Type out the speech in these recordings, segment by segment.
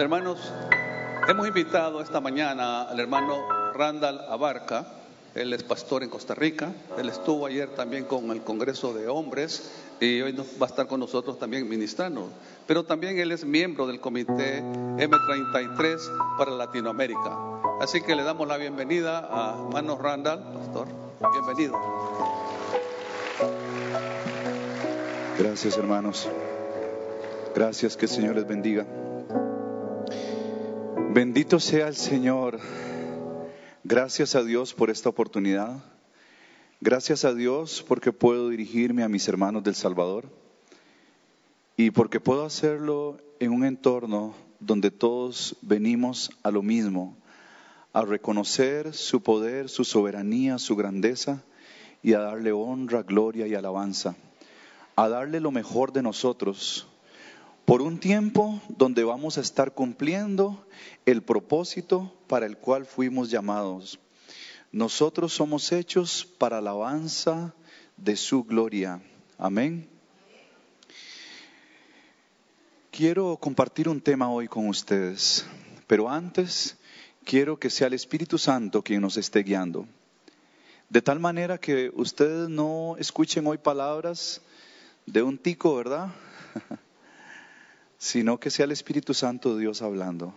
Hermanos, hemos invitado esta mañana al hermano Randall Abarca. Él es pastor en Costa Rica. Él estuvo ayer también con el Congreso de Hombres y hoy va a estar con nosotros también ministrando. Pero también él es miembro del comité M33 para Latinoamérica. Así que le damos la bienvenida a hermano Randall, pastor. Bienvenido. Gracias hermanos. Gracias, que el Señor les bendiga. Bendito sea el Señor. Gracias a Dios por esta oportunidad. Gracias a Dios porque puedo dirigirme a mis hermanos del Salvador y porque puedo hacerlo en un entorno donde todos venimos a lo mismo, a reconocer su poder, su soberanía, su grandeza y a darle honra, gloria y alabanza, a darle lo mejor de nosotros por un tiempo donde vamos a estar cumpliendo el propósito para el cual fuimos llamados. Nosotros somos hechos para alabanza de su gloria. Amén. Quiero compartir un tema hoy con ustedes, pero antes quiero que sea el Espíritu Santo quien nos esté guiando. De tal manera que ustedes no escuchen hoy palabras de un tico, ¿verdad? sino que sea el Espíritu Santo de Dios hablando.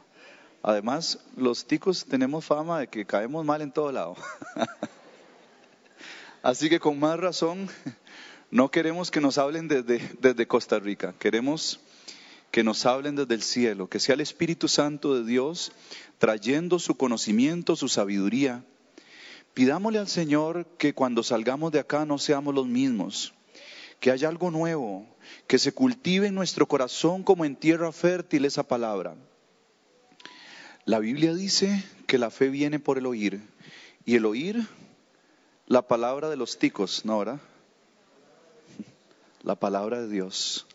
Además, los ticos tenemos fama de que caemos mal en todo lado. Así que con más razón, no queremos que nos hablen desde, desde Costa Rica, queremos que nos hablen desde el cielo, que sea el Espíritu Santo de Dios trayendo su conocimiento, su sabiduría. Pidámosle al Señor que cuando salgamos de acá no seamos los mismos, que haya algo nuevo, que se cultive en nuestro corazón como en tierra fértil esa palabra. La Biblia dice que la fe viene por el oír y el oír la palabra de los ticos, ¿no ahora? La palabra de Dios.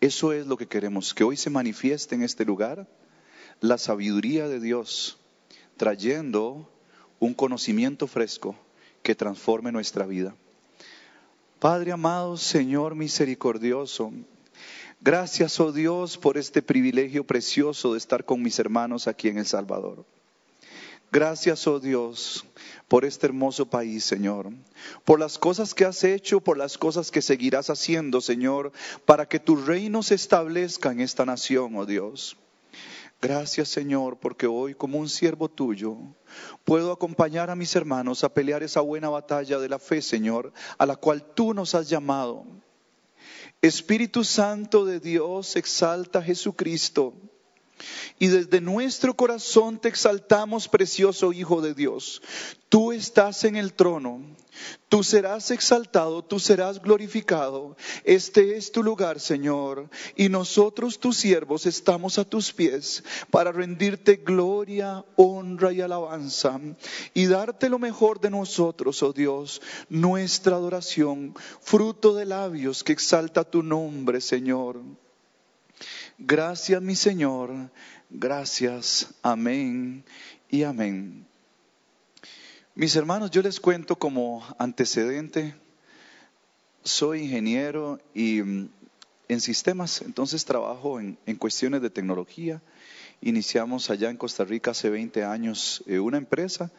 Eso es lo que queremos, que hoy se manifieste en este lugar la sabiduría de Dios, trayendo un conocimiento fresco que transforme nuestra vida. Padre amado, Señor misericordioso, gracias, oh Dios, por este privilegio precioso de estar con mis hermanos aquí en El Salvador. Gracias, oh Dios, por este hermoso país, Señor, por las cosas que has hecho, por las cosas que seguirás haciendo, Señor, para que tu reino se establezca en esta nación, oh Dios. Gracias Señor, porque hoy como un siervo tuyo puedo acompañar a mis hermanos a pelear esa buena batalla de la fe, Señor, a la cual tú nos has llamado. Espíritu Santo de Dios, exalta a Jesucristo. Y desde nuestro corazón te exaltamos, precioso Hijo de Dios. Tú estás en el trono, tú serás exaltado, tú serás glorificado. Este es tu lugar, Señor. Y nosotros, tus siervos, estamos a tus pies para rendirte gloria, honra y alabanza. Y darte lo mejor de nosotros, oh Dios, nuestra adoración, fruto de labios que exalta tu nombre, Señor. Gracias, mi Señor. Gracias. Amén y amén. Mis hermanos, yo les cuento como antecedente, soy ingeniero y mm, en sistemas, entonces trabajo en, cuestiones de tecnología. Iniciamos allá en Costa Rica hace 20 años eh, una empresa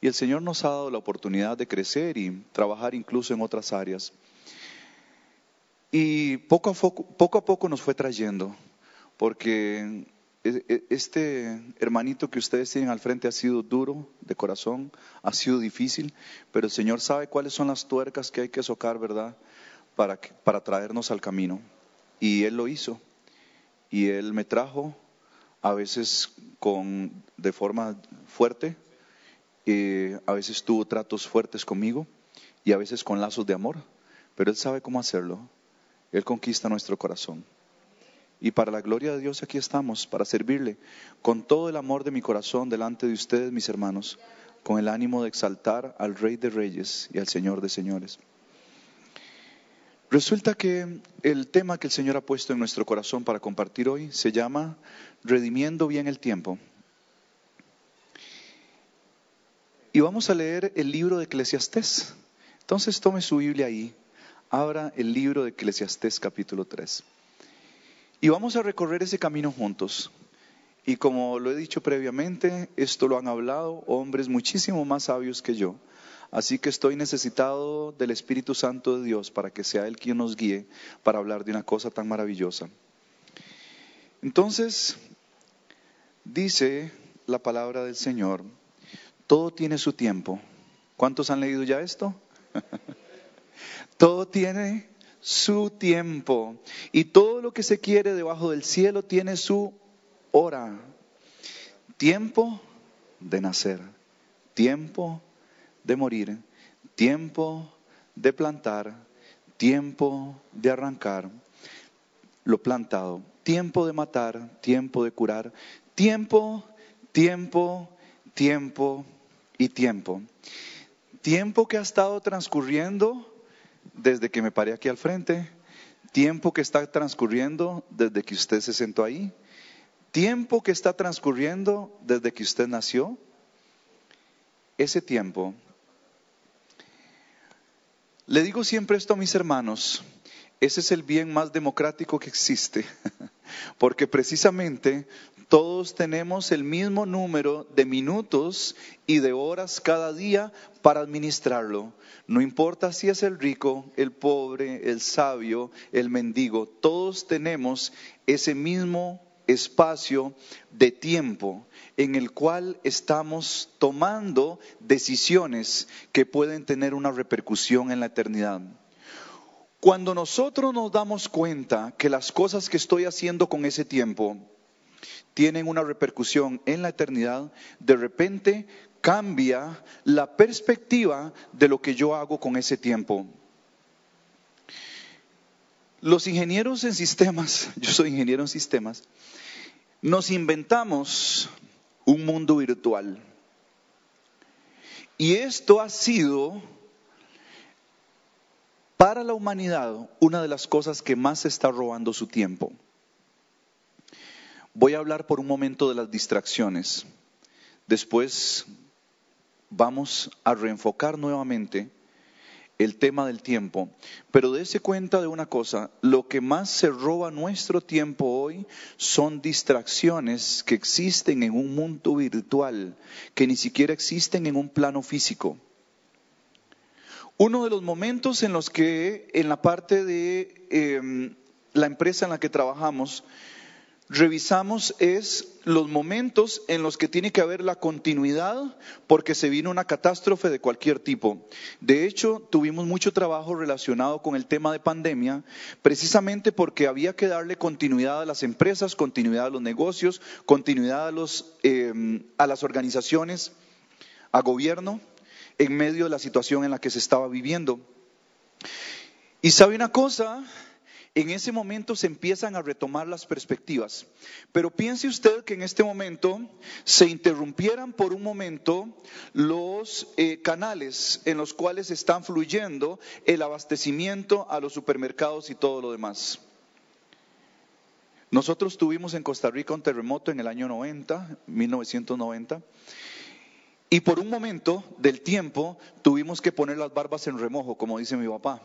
y el Señor nos ha dado la oportunidad de crecer y trabajar incluso en otras áreas. Y poco a poco, poco, a poco nos fue trayendo porque e, este hermanito que ustedes tienen al frente ha sido duro de corazón, ha sido difícil, pero el Señor sabe cuáles son las tuercas que hay que socar, ¿verdad? Para, para traernos al camino. Y Él lo hizo. Y Él me trajo, a veces con, de forma fuerte, eh, a veces tuvo tratos fuertes conmigo y a veces con lazos de amor, pero Él sabe cómo hacerlo. Él conquista nuestro corazón. Y para la gloria de Dios aquí estamos, para servirle con todo el amor de mi corazón delante de ustedes, mis hermanos, con el ánimo de exaltar al Rey de Reyes y al Señor de Señores. Resulta que el tema que el Señor ha puesto en nuestro corazón para compartir hoy se llama Redimiendo bien el tiempo. Y vamos a leer el libro de Eclesiastés. Entonces tome su Biblia ahí, abra el libro de Eclesiastés capítulo 3. Y vamos a recorrer ese camino juntos. Y como lo he dicho previamente, esto lo han hablado hombres muchísimo más sabios que yo. Así que estoy necesitado del Espíritu Santo de Dios para que sea Él quien nos guíe para hablar de una cosa tan maravillosa. Entonces, dice la palabra del Señor, todo tiene su tiempo. ¿Cuántos han leído ya esto? todo tiene su tiempo. Y todo lo que se quiere debajo del cielo tiene su hora. Tiempo de nacer, tiempo de morir, tiempo de plantar, tiempo de arrancar lo plantado, tiempo de matar, tiempo de curar, tiempo, tiempo, tiempo y tiempo. Tiempo que ha estado transcurriendo desde que me paré aquí al frente, tiempo que está transcurriendo desde que usted se sentó ahí, tiempo que está transcurriendo desde que usted nació, ese tiempo. Le digo siempre esto a mis hermanos, ese es el bien más democrático que existe, porque precisamente todos tenemos el mismo número de minutos y de horas cada día para administrarlo. No importa si es el rico, el pobre, el sabio, el mendigo, todos tenemos ese mismo espacio de tiempo en el cual estamos tomando decisiones que pueden tener una repercusión en la eternidad. Cuando nosotros nos damos cuenta que las cosas que estoy haciendo con ese tiempo tienen una repercusión en la eternidad, de repente cambia la perspectiva de lo que yo hago con ese tiempo. Los ingenieros en sistemas, yo soy ingeniero en sistemas, nos inventamos un mundo virtual. Y esto ha sido para la humanidad una de las cosas que más está robando su tiempo. Voy a hablar por un momento de las distracciones. Después vamos a reenfocar nuevamente el tema del tiempo. Pero dése cuenta de una cosa, lo que más se roba nuestro tiempo hoy son distracciones que existen en un mundo virtual, que ni siquiera existen en un plano físico. Uno de los momentos en los que en la parte de em, la empresa en la que trabajamos, revisamos es los momentos en los que tiene que haber la continuidad porque se vino una catástrofe de cualquier tipo. De hecho, tuvimos mucho trabajo relacionado con el tema de pandemia, precisamente porque había que darle continuidad a las empresas, continuidad a los negocios, continuidad a, em, a las organizaciones, a gobierno, en medio de la situación en la que se estaba viviendo. Y sabe una cosa, en ese momento se empiezan a retomar las perspectivas. Pero piense usted que en este momento se interrumpieran por un momento los eh, canales en los cuales están fluyendo el abastecimiento a los supermercados y todo lo demás. Nosotros tuvimos en Costa Rica un terremoto en el año 90, 1990. Y por un momento del tiempo tuvimos que poner las barbas en remojo, como dice mi papá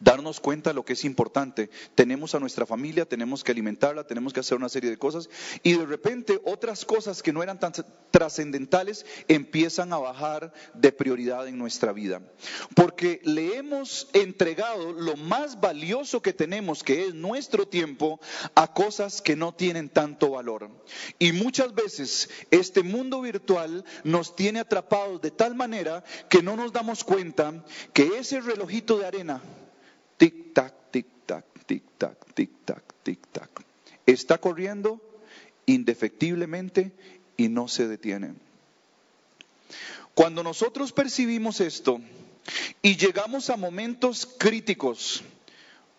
darnos cuenta de lo que es importante. Tenemos a nuestra familia, tenemos que alimentarla, tenemos que hacer una serie de cosas y de repente otras cosas que no eran tan trascendentales empiezan a bajar de prioridad en nuestra vida. Porque le hemos entregado lo más valioso que tenemos, que es nuestro tiempo, a cosas que no tienen tanto valor. Y muchas veces este mundo virtual nos tiene atrapados de tal manera que no nos damos cuenta que ese relojito de arena Tic-tac, tic-tac, tic-tac, tic-tac. Está corriendo indefectiblemente y no se detiene. Cuando nosotros percibimos esto y llegamos a momentos críticos,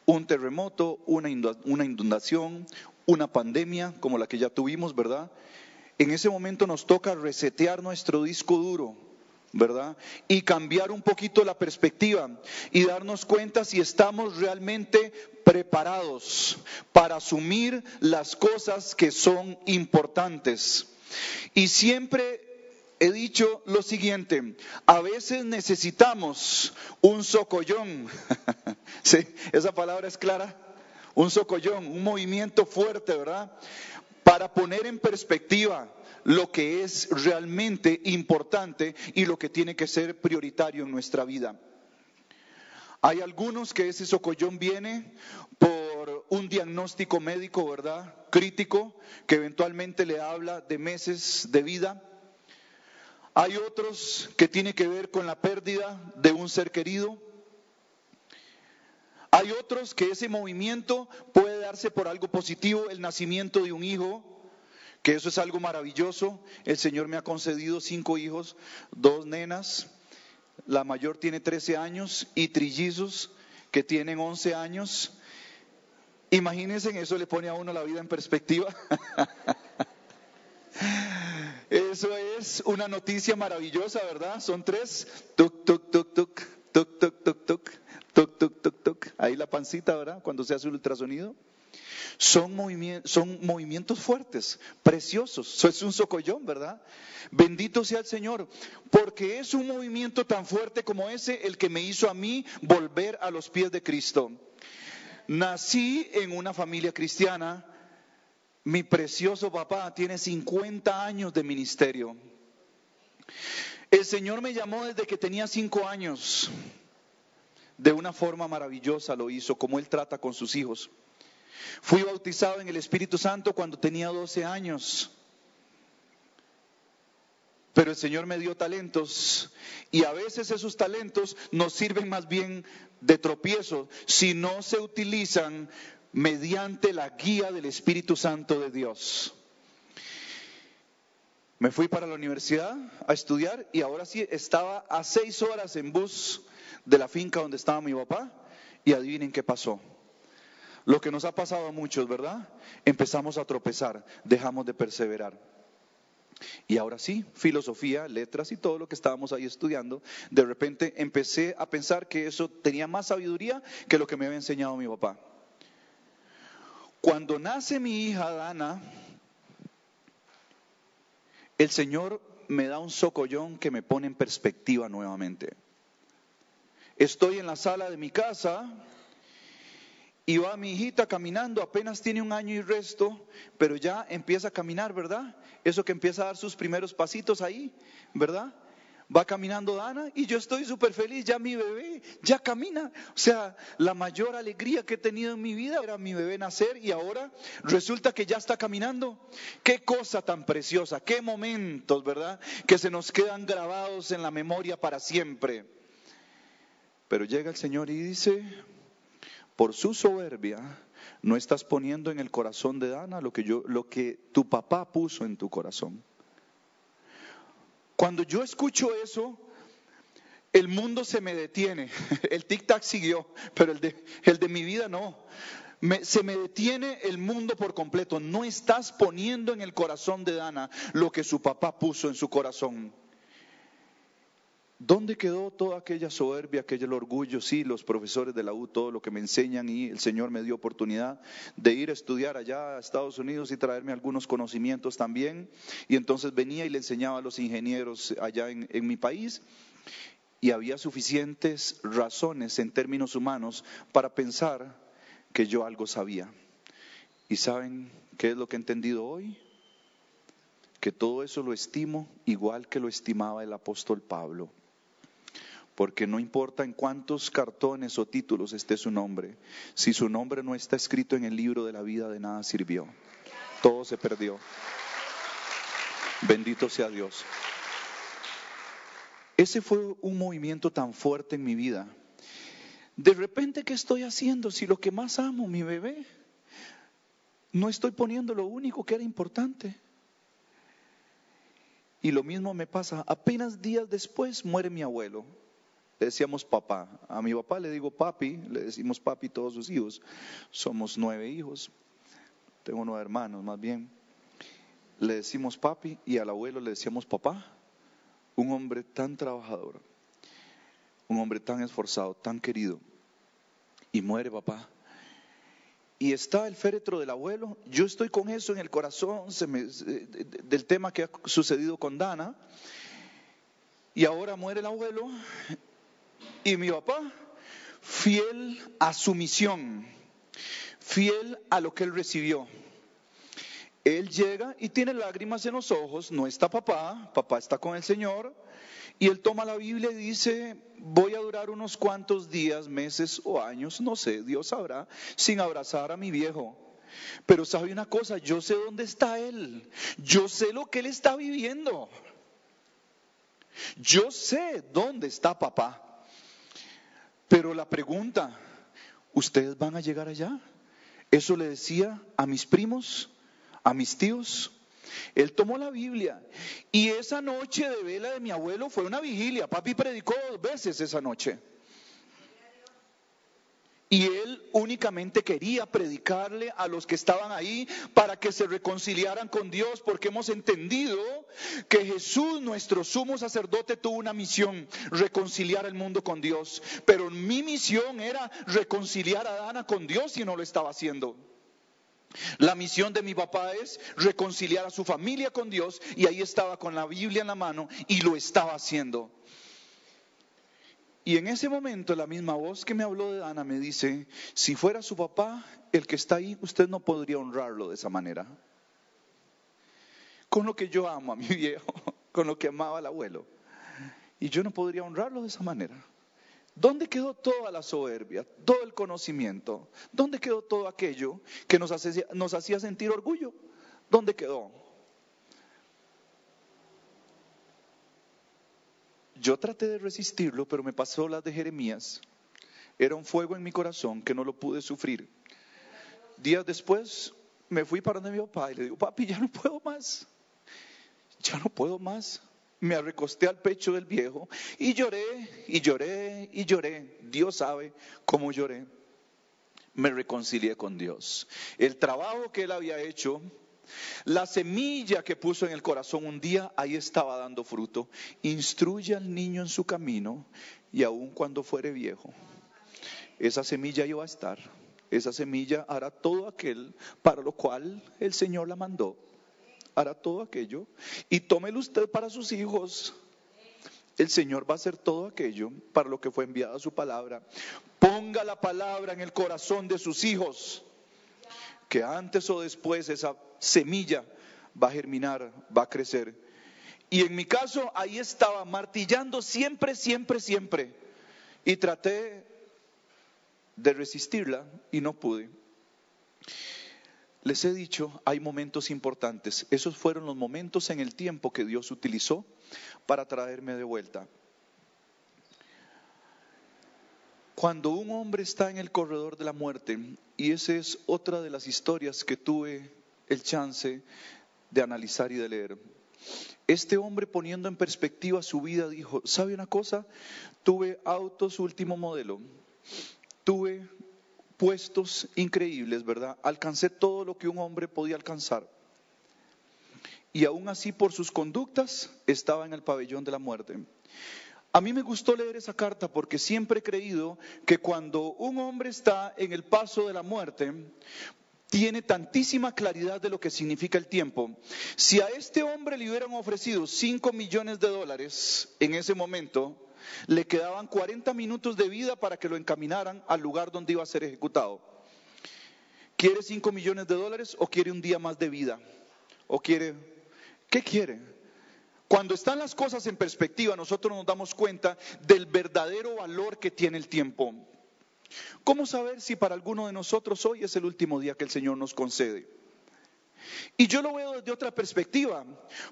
un terremoto, una inundación, una pandemia como la que ya tuvimos, ¿verdad? En ese momento nos toca resetear nuestro disco duro ¿verdad? Y cambiar un poquito la perspectiva y darnos cuenta si estamos realmente preparados para asumir las cosas que son importantes. Y siempre he dicho lo siguiente, a veces necesitamos un socollón, ¿Sí? esa palabra es clara, un socollón, un movimiento fuerte, ¿verdad? Para poner en perspectiva lo que es realmente importante y lo que tiene que ser prioritario en nuestra vida. Hay algunos que ese socollón viene por un diagnóstico médico, ¿verdad? Crítico, que eventualmente le habla de meses de vida. Hay otros que tiene que ver con la pérdida de un ser querido. Hay otros que ese movimiento puede darse por algo positivo, el nacimiento de un hijo, que eso es algo maravilloso. El Señor me ha concedido cinco hijos, dos nenas, la mayor tiene 13 años y trillizos que tienen 11 años. Imagínense, eso le pone a uno la vida en perspectiva. Eso es una noticia maravillosa, ¿verdad? Son tres. Tuk, tuk, tuk, tuk, tuk, tuk, tuk, tuk, tuk, tuk, tuk, tuk. Ahí la pancita, ¿verdad? Cuando se hace el ultrasonido. Son, son movimientos fuertes, preciosos. Eso es un socollón, ¿verdad? Bendito sea el Señor, porque es un movimiento tan fuerte como ese el que me hizo a mí volver a los pies de Cristo. Nací en una familia cristiana. Mi precioso papá tiene 50 años de ministerio. El Señor me llamó desde que tenía cinco años. De una forma maravillosa lo hizo, como Él trata con sus hijos. Fui bautizado en el Espíritu Santo cuando tenía 12 años. Pero el Señor me dio talentos y a veces esos talentos nos sirven más bien de tropiezo si no se utilizan mediante la guía del Espíritu Santo de Dios. Me fui para la universidad a estudiar y ahora sí estaba a seis horas en bus de la finca donde estaba mi papá y adivinen qué pasó. Lo que nos ha pasado a muchos, ¿verdad? Empezamos a tropezar, dejamos de perseverar. Y ahora sí, filosofía, letras y todo lo que estábamos ahí estudiando, de repente empecé a pensar que eso tenía más sabiduría que lo que me había enseñado mi papá. Cuando nace mi hija Dana, el Señor me da un socollón que me pone en perspectiva nuevamente. Estoy en la sala de mi casa y va mi hijita caminando, apenas tiene un año y resto, pero ya empieza a caminar, ¿verdad? Eso que empieza a dar sus primeros pasitos ahí, ¿verdad? Va caminando Dana y yo estoy súper feliz, ya mi bebé ya camina. O sea, la mayor alegría que he tenido en mi vida era mi bebé nacer y ahora resulta que ya está caminando. Qué cosa tan preciosa, qué momentos, ¿verdad? Que se nos quedan grabados en la memoria para siempre. Pero llega el Señor y dice, por su soberbia, no estás poniendo en el corazón de Dana lo que, yo, lo que tu papá puso en tu corazón. Cuando yo escucho eso, el mundo se me detiene. El tic-tac siguió, pero el de, el de mi vida no. se me detiene el mundo por completo. No estás poniendo en el corazón de Dana lo que su papá puso en su corazón. ¿Dónde quedó toda aquella soberbia, aquel orgullo? Sí, los profesores de la U, todo lo que me enseñan y el Señor me dio oportunidad de ir a estudiar allá a Estados Unidos y traerme algunos conocimientos también. Y entonces venía y le enseñaba a los ingenieros allá en, en mi país y había suficientes razones en términos humanos para pensar que yo algo sabía. ¿Y saben qué es lo que he entendido hoy? Que todo eso lo estimo igual que lo estimaba el apóstol Pablo porque no importa en cuántos cartones o títulos esté su nombre, si su nombre no está escrito en el libro de la vida, de nada sirvió. Todo se perdió. Bendito sea Dios. Ese fue un movimiento tan fuerte en mi vida. De repente, ¿qué estoy haciendo si lo que más amo, mi bebé, no estoy poniendo lo único que era importante? Y lo mismo me pasa, apenas días después muere mi abuelo le decíamos papá. A mi papá le digo papi, le decimos papi todos sus hijos. Somos nueve hijos, tengo nueve hermanos más bien. Le decimos papi y al abuelo le decíamos papá. Un hombre tan trabajador, un hombre tan esforzado, tan querido. Y muere papá. Y está el féretro del abuelo. Yo estoy con eso en el corazón del tema que ha sucedido con Dana. Y ahora muere el abuelo y mi papá, fiel a su misión, fiel a lo que él recibió. Él llega y tiene lágrimas en los ojos, no está papá, papá está con el Señor, y él toma la Biblia y dice, voy a durar unos cuantos días, meses o años, no sé, Dios sabrá, sin abrazar a mi viejo. Pero sabe una cosa, yo sé dónde está él, yo sé lo que él está viviendo. Yo sé dónde está papá. Pero la pregunta, ¿ustedes van a llegar allá? Eso le decía a mis primos, a mis tíos. Él tomó la Biblia y esa noche de vela de mi abuelo fue una vigilia. Papi predicó dos veces esa noche. Y él únicamente quería predicarle a los que estaban ahí para que se reconciliaran con Dios, porque hemos entendido que Jesús, nuestro sumo sacerdote, tuvo una misión, reconciliar el mundo con Dios. Pero mi misión era reconciliar a Dana con Dios y no lo estaba haciendo. La misión de mi papá es reconciliar a su familia con Dios y ahí estaba con la Biblia en la mano y lo estaba haciendo. Y en ese momento la misma voz que me habló de Ana me dice, si fuera su papá el que está ahí, usted no podría honrarlo de esa manera. Con lo que yo amo a mi viejo, con lo que amaba al abuelo. Y yo no podría honrarlo de esa manera. ¿Dónde quedó toda la soberbia, todo el conocimiento? ¿Dónde quedó todo aquello que nos nos hacía sentir orgullo? ¿Dónde quedó? Yo traté de resistirlo, pero me pasó las de Jeremías. Era un fuego en mi corazón que no lo pude sufrir. Días después me fui para donde mi papá y le digo, papi, ya no puedo más. Ya no puedo más. Me recosté al pecho del viejo y lloré y lloré y lloré. Dios sabe cómo lloré. Me reconcilié con Dios. El trabajo que él había hecho la semilla que puso en el corazón un día, ahí estaba dando fruto. Instruye al niño en su camino y aun cuando fuere viejo, esa semilla iba a estar. Esa semilla hará todo aquel para lo cual el Señor la mandó. Hará todo aquello. Y tómelo usted para sus hijos. El Señor va a hacer todo aquello para lo que fue enviada su palabra. Ponga la palabra en el corazón de sus hijos que antes o después esa semilla va a germinar, va a crecer. Y en mi caso ahí estaba martillando siempre, siempre, siempre. Y traté de resistirla y no pude. Les he dicho, hay momentos importantes. Esos fueron los momentos en el tiempo que Dios utilizó para traerme de vuelta. Cuando un hombre está en el corredor de la muerte, y esa es otra de las historias que tuve el chance de analizar y de leer. Este hombre poniendo en perspectiva su vida dijo, ¿sabe una cosa? Tuve autos último modelo, tuve puestos increíbles, ¿verdad? Alcancé todo lo que un hombre podía alcanzar. Y aún así por sus conductas estaba en el pabellón de la muerte. A mí me gustó leer esa carta porque siempre he creído que cuando un hombre está en el paso de la muerte, tiene tantísima claridad de lo que significa el tiempo. Si a este hombre le hubieran ofrecido 5 millones de dólares en ese momento, le quedaban 40 minutos de vida para que lo encaminaran al lugar donde iba a ser ejecutado. ¿Quiere 5 millones de dólares o quiere un día más de vida? ¿O quiere... ¿Qué quiere? Cuando están las cosas en perspectiva, nosotros nos damos cuenta del verdadero valor que tiene el tiempo. ¿Cómo saber si para alguno de nosotros hoy es el último día que el Señor nos concede? Y yo lo veo desde otra perspectiva,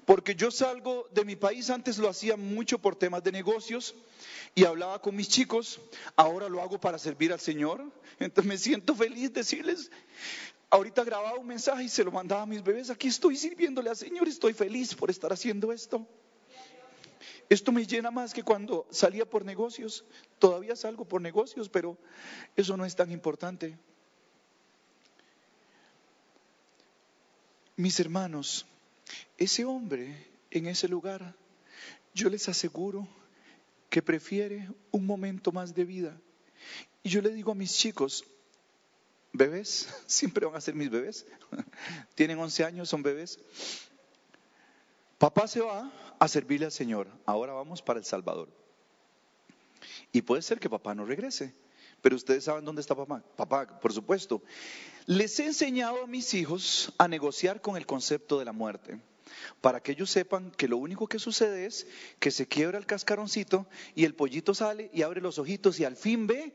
porque yo salgo de mi país, antes lo hacía mucho por temas de negocios y hablaba con mis chicos, ahora lo hago para servir al Señor, entonces me siento feliz decirles, Ahorita grababa un mensaje y se lo mandaba a mis bebés. Aquí estoy sirviéndole al Señor, estoy feliz por estar haciendo esto. Esto me llena más que cuando salía por negocios. Todavía salgo por negocios, pero eso no es tan importante. Mis hermanos, ese hombre en ese lugar, yo les aseguro que prefiere un momento más de vida. Y yo le digo a mis chicos, bebés, siempre van a ser mis bebés, tienen 11 años, son bebés. Papá se va a servirle al Señor, ahora vamos para El Salvador. Y puede ser que papá no regrese, Pero ustedes saben dónde está papá. Papá, por supuesto. Les he enseñado a mis hijos a negociar con el concepto de la muerte, para que ellos sepan que lo único que sucede es que se quiebra el cascaroncito y el pollito sale y abre los ojitos y al fin ve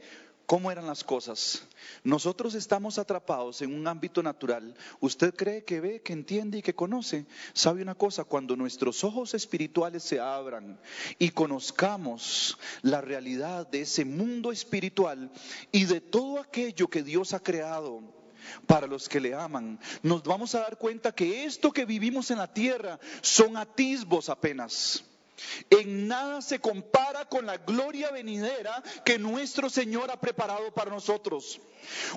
cómo eran las cosas. Nosotros estamos atrapados en un ámbito natural. Usted cree que ve, que entiende y que conoce. ¿Sabe una cosa? Cuando nuestros ojos espirituales se abran y conozcamos la realidad de ese mundo espiritual y de todo aquello que Dios ha creado, para los que le aman. Nos vamos a dar cuenta que esto que vivimos en la tierra son atisbos apenas. En nada se compara con la gloria venidera que nuestro Señor ha preparado para nosotros.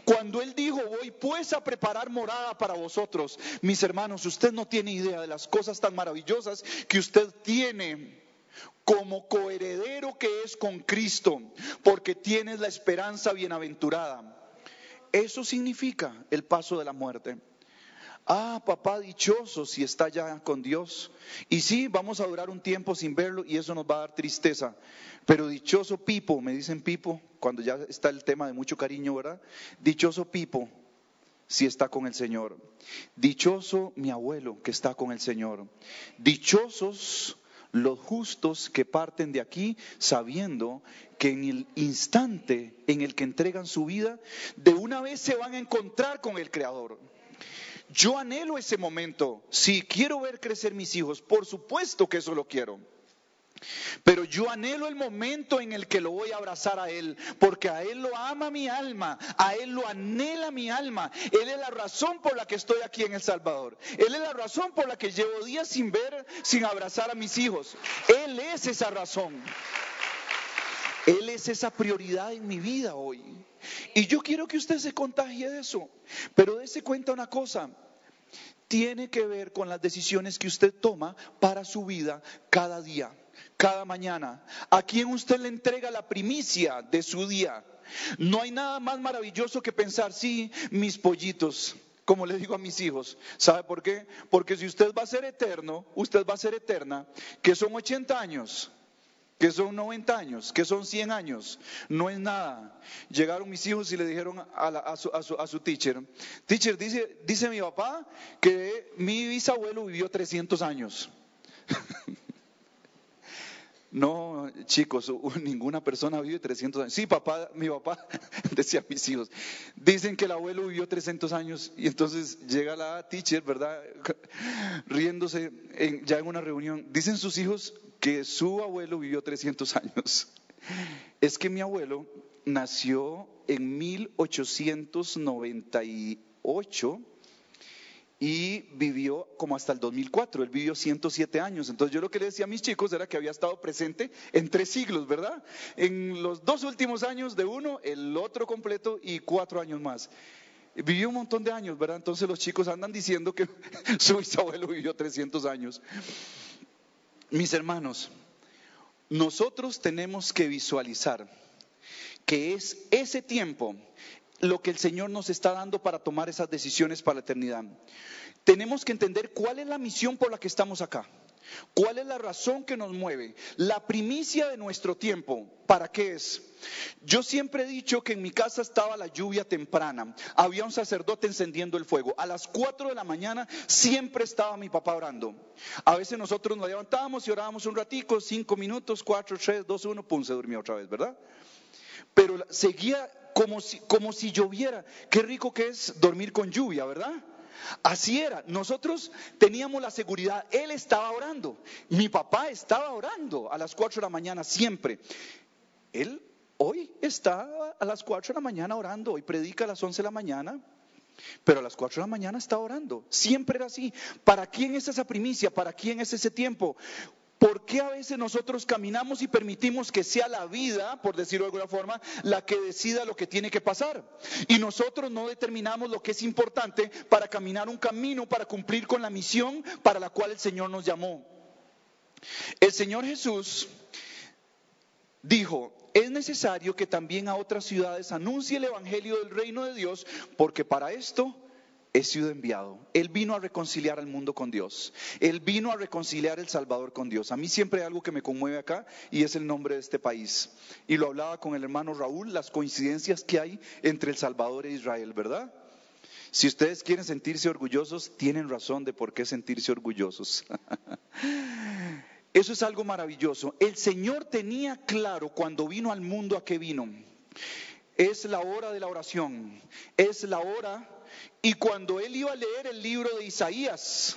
Cuando Él dijo, voy pues a preparar morada para vosotros, mis hermanos, usted no tiene idea de las cosas tan maravillosas que usted tiene como coheredero que es con Cristo, porque tienes la esperanza bienaventurada. Eso significa el paso de la muerte. Ah, papá dichoso si está ya con Dios. Y sí, vamos a durar un tiempo sin verlo y eso nos va a dar tristeza. Pero dichoso Pipo, me dicen Pipo, cuando ya está el tema de mucho cariño, ¿verdad? Dichoso Pipo si está con el Señor. Dichoso mi abuelo que está con el Señor. Dichosos los justos que parten de aquí sabiendo que en el instante en el que entregan su vida, de una vez se van a encontrar con el Creador. Yo anhelo ese momento. Si quiero ver crecer mis hijos, por supuesto que eso lo quiero. Pero yo anhelo el momento en el que lo voy a abrazar a Él, porque a Él lo ama mi alma, a Él lo anhela mi alma. Él es la razón por la que estoy aquí en El Salvador. Él es la razón por la que llevo días sin ver, sin abrazar a mis hijos. Él es esa razón. Él es esa prioridad en mi vida hoy. Y yo quiero que usted se contagie de eso. Pero dése cuenta una cosa, tiene que ver con las decisiones que usted toma para su vida cada día, cada mañana. A quien usted le entrega la primicia de su día. No hay nada más maravilloso que pensar, sí, mis pollitos, como le digo a mis hijos. ¿Sabe por qué? Porque si usted va a ser eterno, usted va a ser eterna, que son 80 años que son 90 años, que son 100 años, no es nada. Llegaron mis hijos y le dijeron a, su, teacher, teacher, dice, dice mi papá que mi bisabuelo vivió 300 años. No, chicos, ninguna persona vive 300 años. Sí, papá, mi papá decía mis hijos, dicen que el abuelo vivió 300 años y entonces llega la teacher, ¿verdad? Riéndose ya en una reunión. Dicen sus hijos que su abuelo vivió 300 años. Es que mi abuelo nació en 1898 y vivió como hasta el 2004, él vivió 107 años. Entonces yo lo que le decía a mis chicos era que había estado presente en tres siglos, ¿verdad? En los dos últimos años de uno, el otro completo y cuatro años más. Vivió un montón de años, ¿verdad? Entonces los chicos andan diciendo que su bisabuelo vivió 300 años. Mis hermanos, nosotros tenemos que visualizar que es ese tiempo lo que el Señor nos está dando para tomar esas decisiones para la eternidad. Tenemos que entender cuál es la misión por la que estamos acá. ¿Cuál es la razón que nos mueve? La primicia de nuestro tiempo, ¿para qué es? Yo siempre he dicho que en mi casa estaba la lluvia temprana, había un sacerdote encendiendo el fuego. A las 4 de la mañana siempre estaba mi papá orando. A veces nosotros nos levantábamos y orábamos un ratico, cinco minutos, cuatro, tres, dos, uno, pum, se durmió otra vez, ¿verdad? Pero seguía como si, como si lloviera. Qué rico que es dormir con lluvia, ¿verdad? Así era. Nosotros teníamos la seguridad. Él estaba orando. Mi papá estaba orando a las 4 de la mañana siempre. Él hoy está a las 4 de la mañana orando. Hoy predica a las 11 de la mañana. Pero a las 4 de la mañana está orando. Siempre era así. ¿Para quién es esa primicia? ¿Para quién es ese tiempo? ¿Por qué a veces nosotros caminamos y permitimos que sea la vida, por decirlo de alguna forma, la que decida lo que tiene que pasar? Y nosotros no determinamos lo que es importante para caminar un camino, para cumplir con la misión para la cual el Señor nos llamó. El Señor Jesús dijo, es necesario que también a otras ciudades anuncie el Evangelio del reino de Dios, porque para esto he sido enviado. Él vino a reconciliar al mundo con Dios. Él vino a reconciliar el Salvador con Dios. A mí siempre hay algo que me conmueve acá y es el nombre de este país. Y lo hablaba con el hermano Raúl, las coincidencias que hay entre El Salvador e Israel, ¿verdad? Si ustedes quieren sentirse orgullosos, tienen razón de por qué sentirse orgullosos. Eso es algo maravilloso. El Señor tenía claro cuando vino al mundo a qué vino. Es la hora de la oración, es la hora y cuando él iba a leer el libro de Isaías,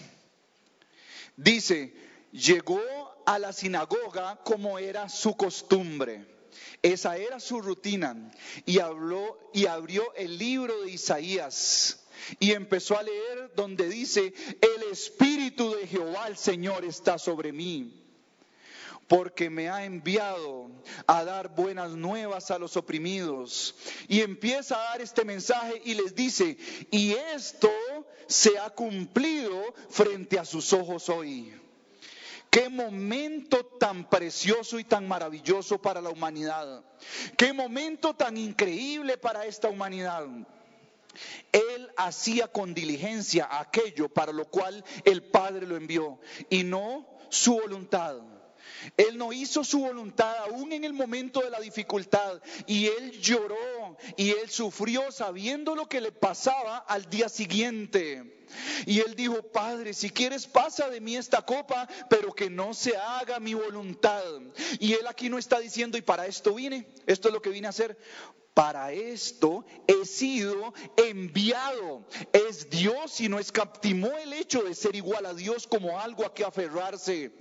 dice, llegó a la sinagoga como era su costumbre. Esa era su rutina. Y habló y abrió el libro de Isaías. Y empezó a leer donde dice, el Espíritu de Jehová el Señor está sobre mí porque me ha enviado a dar buenas nuevas a los oprimidos. Y empieza a dar este mensaje y les dice, y esto se ha cumplido frente a sus ojos hoy. Qué momento tan precioso y tan maravilloso para la humanidad. Qué momento tan increíble para esta humanidad. Él hacía con diligencia aquello para lo cual el Padre lo envió y no su voluntad. Él no hizo su voluntad aún en el momento de la dificultad y él lloró y él sufrió sabiendo lo que le pasaba al día siguiente. Y él dijo, Padre, si quieres pasa de mí esta copa, pero que no se haga mi voluntad. Y él aquí no está diciendo, y para esto vine, esto es lo que vine a hacer. Para esto he sido enviado. Es Dios y no escatimó el hecho de ser igual a Dios como algo a que aferrarse.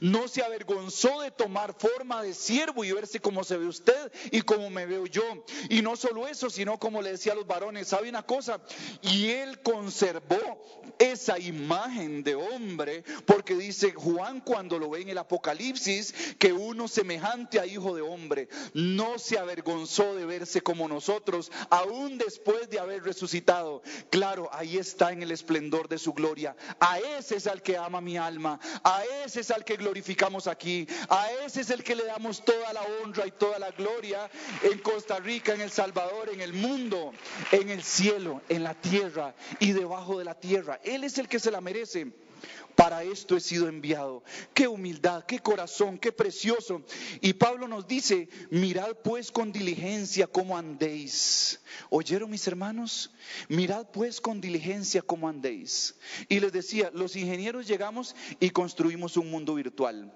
No se avergonzó de tomar forma de siervo y verse como se ve usted y como me veo yo. Y no solo eso, sino como le decía a los varones, ¿sabe una cosa? Y él conservó esa imagen de hombre, porque dice Juan cuando lo ve en el Apocalipsis, que uno semejante a hijo de hombre, no se avergonzó de verse como nosotros, aún después de haber resucitado. Claro, ahí está en el esplendor de su gloria. A ese es al que ama mi alma, a ese es al que glorificamos aquí, a ese es el que le damos toda la honra y toda la gloria en Costa Rica, en El Salvador, en el mundo, en el cielo, en la tierra y debajo de la tierra. Él es el que se la merece. Para esto he sido enviado. Qué humildad, qué corazón, qué precioso. Y Pablo nos dice, mirad pues con diligencia cómo andéis. ¿Oyeron mis hermanos? Mirad pues con diligencia cómo andéis. Y les decía, los ingenieros llegamos y construimos un mundo virtual.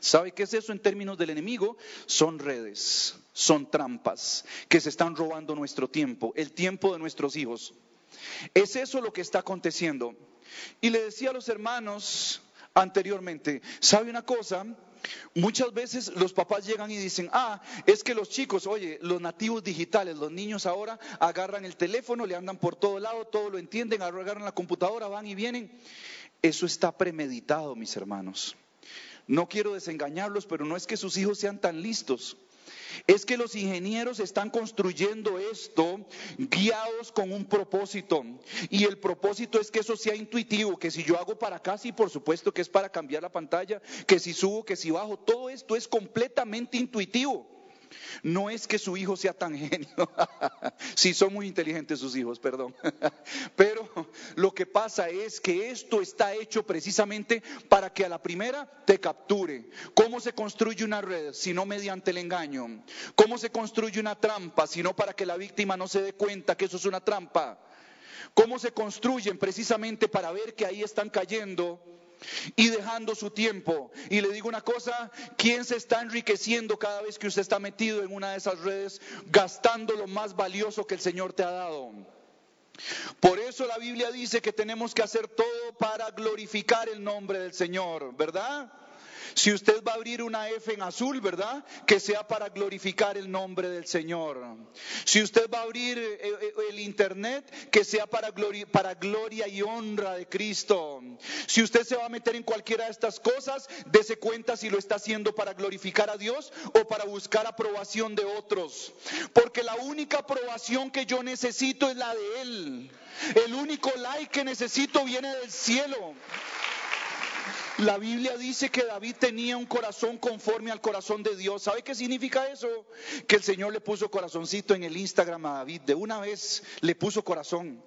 ¿Sabe qué es eso en términos del enemigo? Son redes, son trampas que se están robando nuestro tiempo, el tiempo de nuestros hijos. Es eso lo que está aconteciendo. Y le decía a los hermanos anteriormente, ¿sabe una cosa? Muchas veces los papás llegan y dicen, ah, es que los chicos, oye, los nativos digitales, los niños ahora agarran el teléfono, le andan por todo lado, todo lo entienden, agarran la computadora, van y vienen. Eso está premeditado, mis hermanos. No quiero desengañarlos, pero no es que sus hijos sean tan listos. Es que los ingenieros están construyendo esto guiados con un propósito. Y el propósito es que eso sea intuitivo, que si yo hago para acá, sí, por supuesto que es para cambiar la pantalla, que si subo, que si bajo, todo esto es completamente intuitivo. No es que su hijo sea tan genio, sí son muy inteligentes sus hijos, perdón, pero lo que pasa es que esto está hecho precisamente para que a la primera te capture. ¿Cómo se construye una red si no mediante el engaño? ¿Cómo se construye una trampa si no para que la víctima no se dé cuenta que eso es una trampa? ¿Cómo se construyen precisamente para ver que ahí están cayendo? Y dejando su tiempo. Y le digo una cosa, ¿quién se está enriqueciendo cada vez que usted está metido en una de esas redes gastando lo más valioso que el Señor te ha dado? Por eso la Biblia dice que tenemos que hacer todo para glorificar el nombre del Señor, ¿verdad? Si usted va a abrir una F en azul, ¿verdad? Que sea para glorificar el nombre del Señor. Si usted va a abrir eh, eh, el Internet, que sea para gloria, para gloria y honra de Cristo. Si usted se va a meter en cualquiera de estas cosas, dése cuenta si lo está haciendo para glorificar a Dios o para buscar aprobación de otros. Porque la única aprobación que yo necesito es la de Él. El único like que necesito viene del cielo. La Biblia dice que David tenía un corazón conforme al corazón de Dios. ¿Sabe qué significa eso? Que el Señor le puso corazoncito en el Instagram a David. De una vez le puso corazón.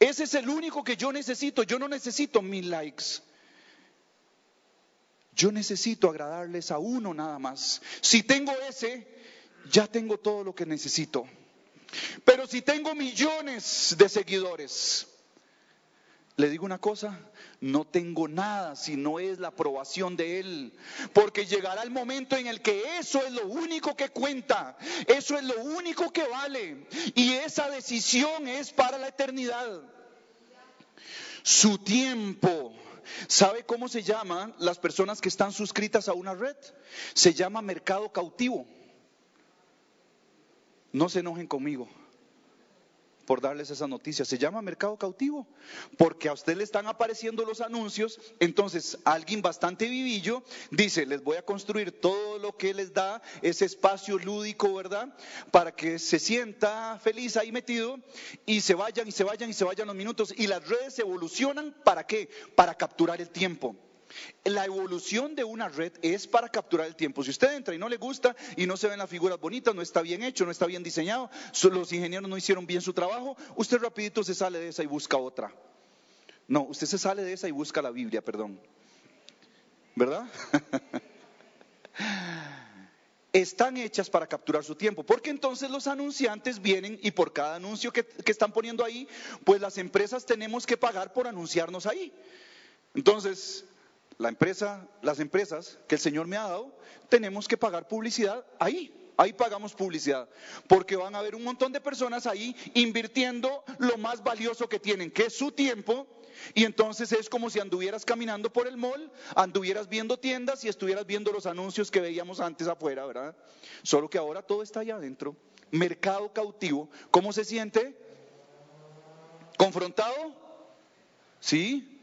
Ese es el único que yo necesito. Yo no necesito mil likes. Yo necesito agradarles a uno nada más. Si tengo ese, ya tengo todo lo que necesito. Pero si tengo millones de seguidores, le digo una cosa, no tengo nada si no es la aprobación de Él. Porque llegará el momento en el que eso es lo único que cuenta, eso es lo único que vale. Y esa decisión es para la eternidad. Su tiempo. ¿Sabe cómo se llaman las personas que están suscritas a una red? Se llama mercado cautivo. No se enojen conmigo por darles esa noticia. Se llama mercado cautivo, porque a usted le están apareciendo los anuncios, entonces alguien bastante vivillo dice, les voy a construir todo lo que les da ese espacio lúdico, ¿verdad? Para que se sienta feliz ahí metido y se vayan y se vayan y se vayan los minutos. Y las redes evolucionan, ¿para qué? Para capturar el tiempo. La evolución de una red es para capturar el tiempo. Si usted entra y no le gusta y no se ven las figuras bonitas, no está bien hecho, no está bien diseñado, los ingenieros no hicieron bien su trabajo, usted rapidito se sale de esa y busca otra. No, usted se sale de esa y busca la Biblia, perdón. ¿Verdad? están hechas para capturar su tiempo, porque entonces los anunciantes vienen y por cada anuncio que, que, están poniendo ahí, pues las empresas tenemos que pagar por anunciarnos ahí. Entonces, la empresa, las empresas que el Señor me ha dado, tenemos que pagar publicidad ahí. Ahí pagamos publicidad, porque van a haber un montón de personas ahí invirtiendo lo más valioso que tienen, que es su tiempo, y entonces es como si anduvieras caminando por el mall, anduvieras viendo tiendas y estuvieras viendo los anuncios que veíamos antes afuera, ¿verdad? Solo que ahora todo está allá adentro. Mercado cautivo. ¿Cómo se siente? ¿Confrontado? ¿Sí?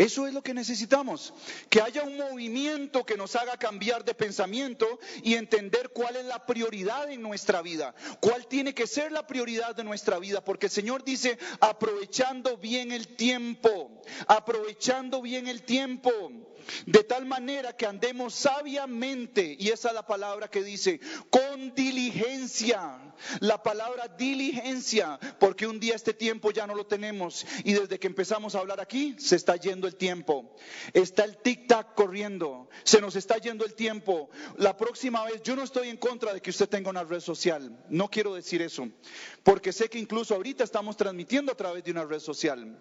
Eso es lo que necesitamos, que haya un movimiento que nos haga cambiar de pensamiento y entender cuál es la prioridad en nuestra vida, cuál tiene que ser la prioridad de nuestra vida, porque el Señor dice, aprovechando bien el tiempo, aprovechando bien el tiempo, de tal manera que andemos sabiamente, y esa es la palabra que dice, con diligencia, la palabra diligencia, porque un día este tiempo ya no lo tenemos y desde que empezamos a hablar aquí se está yendo el tiempo. Está el tic-tac corriendo, se nos está yendo el tiempo. La próxima vez, yo no estoy en contra de que usted tenga una red social, no quiero decir eso, porque sé que incluso ahorita estamos transmitiendo a través de una red social.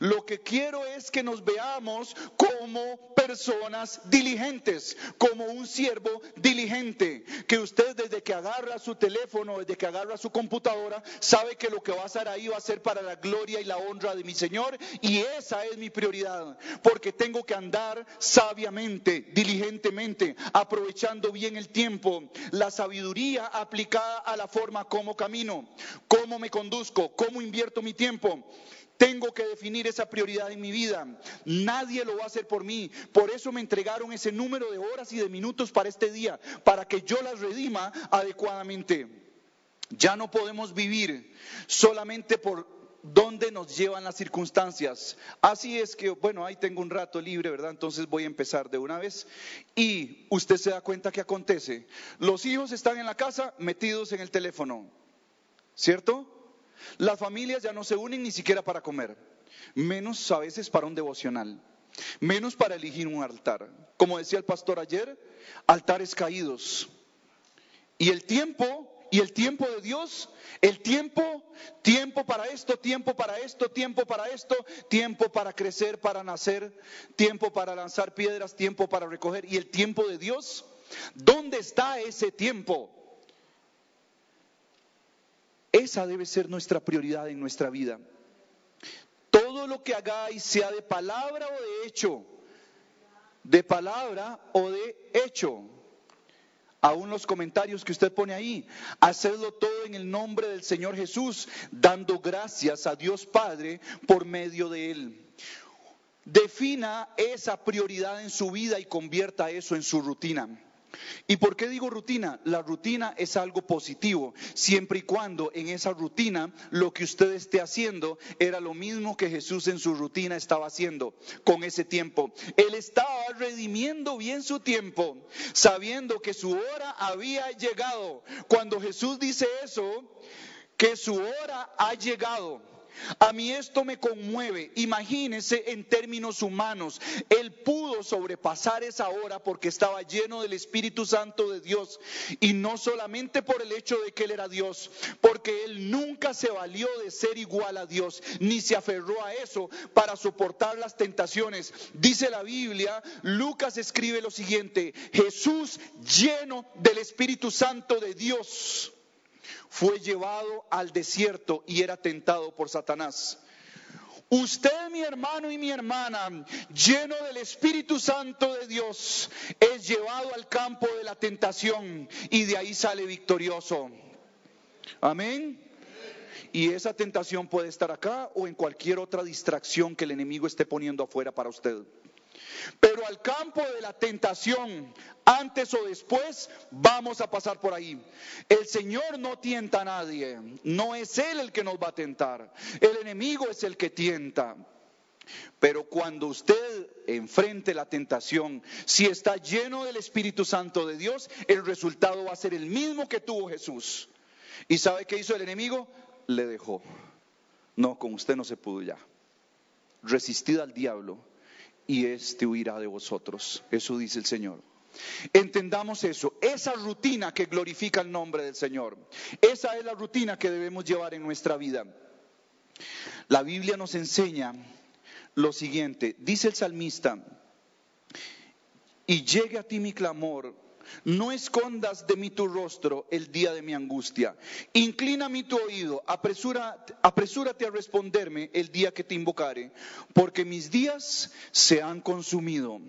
Lo que quiero es que nos veamos como personas diligentes, como un siervo diligente, que usted desde que agarra su teléfono, desde que agarra su computadora, sabe que lo que va a hacer ahí va a ser para la gloria y la honra de mi Señor y esa es mi prioridad, porque tengo que andar sabiamente, diligentemente, aprovechando bien el tiempo, la sabiduría aplicada a la forma como camino, cómo me conduzco, cómo invierto mi tiempo. Tengo que definir esa prioridad en mi vida. Nadie lo va a hacer por mí. Por eso me entregaron ese número de horas y de minutos para este día, para que yo las redima adecuadamente. Ya no podemos vivir solamente por dónde nos llevan las circunstancias. Así es que, bueno, ahí tengo un rato libre, ¿verdad? Entonces voy a empezar de una vez. Y usted se da cuenta que acontece. Los hijos están en la casa metidos en el teléfono, ¿cierto? Las familias ya no se unen ni siquiera para comer, menos a veces para un devocional, menos para elegir un altar. Como decía el pastor ayer, altares caídos. Y el tiempo, y el tiempo de Dios, el tiempo, tiempo para esto, tiempo para esto, tiempo para esto, tiempo para crecer, para nacer, tiempo para lanzar piedras, tiempo para recoger. Y el tiempo de Dios, ¿dónde está ese tiempo? Esa debe ser nuestra prioridad en nuestra vida. Todo lo que hagáis, sea de palabra o de hecho, de palabra o de hecho, aún los comentarios que usted pone ahí, hacedlo todo en el nombre del Señor Jesús, dando gracias a Dios Padre por medio de Él. Defina esa prioridad en su vida y convierta eso en su rutina. ¿Y por qué digo rutina? La rutina es algo positivo, siempre y cuando en esa rutina lo que usted esté haciendo era lo mismo que Jesús en su rutina estaba haciendo con ese tiempo. Él estaba redimiendo bien su tiempo, sabiendo que su hora había llegado. Cuando Jesús dice eso, que su hora ha llegado, A mí esto me conmueve. Imagínense en términos humanos. Él pudo sobrepasar esa hora porque estaba lleno del Espíritu Santo de Dios. Y no solamente por el hecho de que Él era Dios, porque Él nunca se valió de ser igual a Dios, ni se aferró a eso para soportar las tentaciones. Dice la Biblia, Lucas escribe lo siguiente, Jesús lleno del Espíritu Santo de Dios fue llevado al desierto y era tentado por Satanás. Usted, mi hermano y mi hermana, lleno del Espíritu Santo de Dios, es llevado al campo de la tentación y de ahí sale victorioso. Amén. Y esa tentación puede estar acá o en cualquier otra distracción que el enemigo esté poniendo afuera para usted. Pero al campo de la tentación, antes o después, vamos a pasar por ahí. El Señor no tienta a nadie, no es Él el que nos va a tentar, el enemigo es el que tienta. Pero cuando usted enfrente la tentación, si está lleno del Espíritu Santo de Dios, el resultado va a ser el mismo que tuvo Jesús. ¿Y sabe qué hizo el enemigo? Le dejó. No, con usted no se pudo ya. Resistid al diablo y éste huirá de vosotros. Eso dice el Señor. Entendamos eso, esa rutina que glorifica el nombre del Señor, esa es la rutina que debemos llevar en nuestra vida. La Biblia nos enseña lo siguiente, dice el salmista, y llegue a ti mi clamor no escondas de mí tu rostro el día de mi angustia. Inclina mi tu oído, apresúrate a responderme el día que te invocare, porque mis días se han consumido.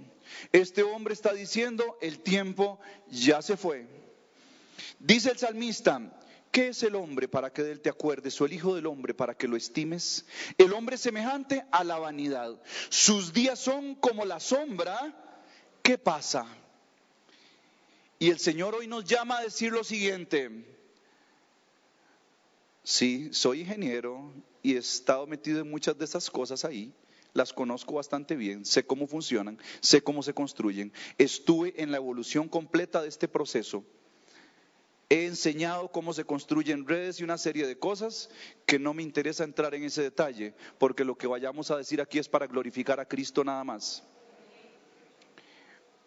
Este hombre está diciendo, el tiempo ya se fue. Dice el salmista, ¿Qué es el hombre para que de él te acuerdes o el Hijo del hombre para que lo estimes? El hombre es semejante a la vanidad. Sus días son como la sombra ¿Qué pasa. Y el Señor hoy nos llama a decir lo siguiente. Sí, soy ingeniero y he estado metido en muchas de esas cosas ahí. Las conozco bastante bien, sé cómo funcionan, sé cómo se construyen. Estuve en la evolución completa de este proceso. He enseñado cómo se construyen redes y una serie de cosas que no me interesa entrar en ese detalle, porque lo que vayamos a decir aquí es para glorificar a Cristo nada más.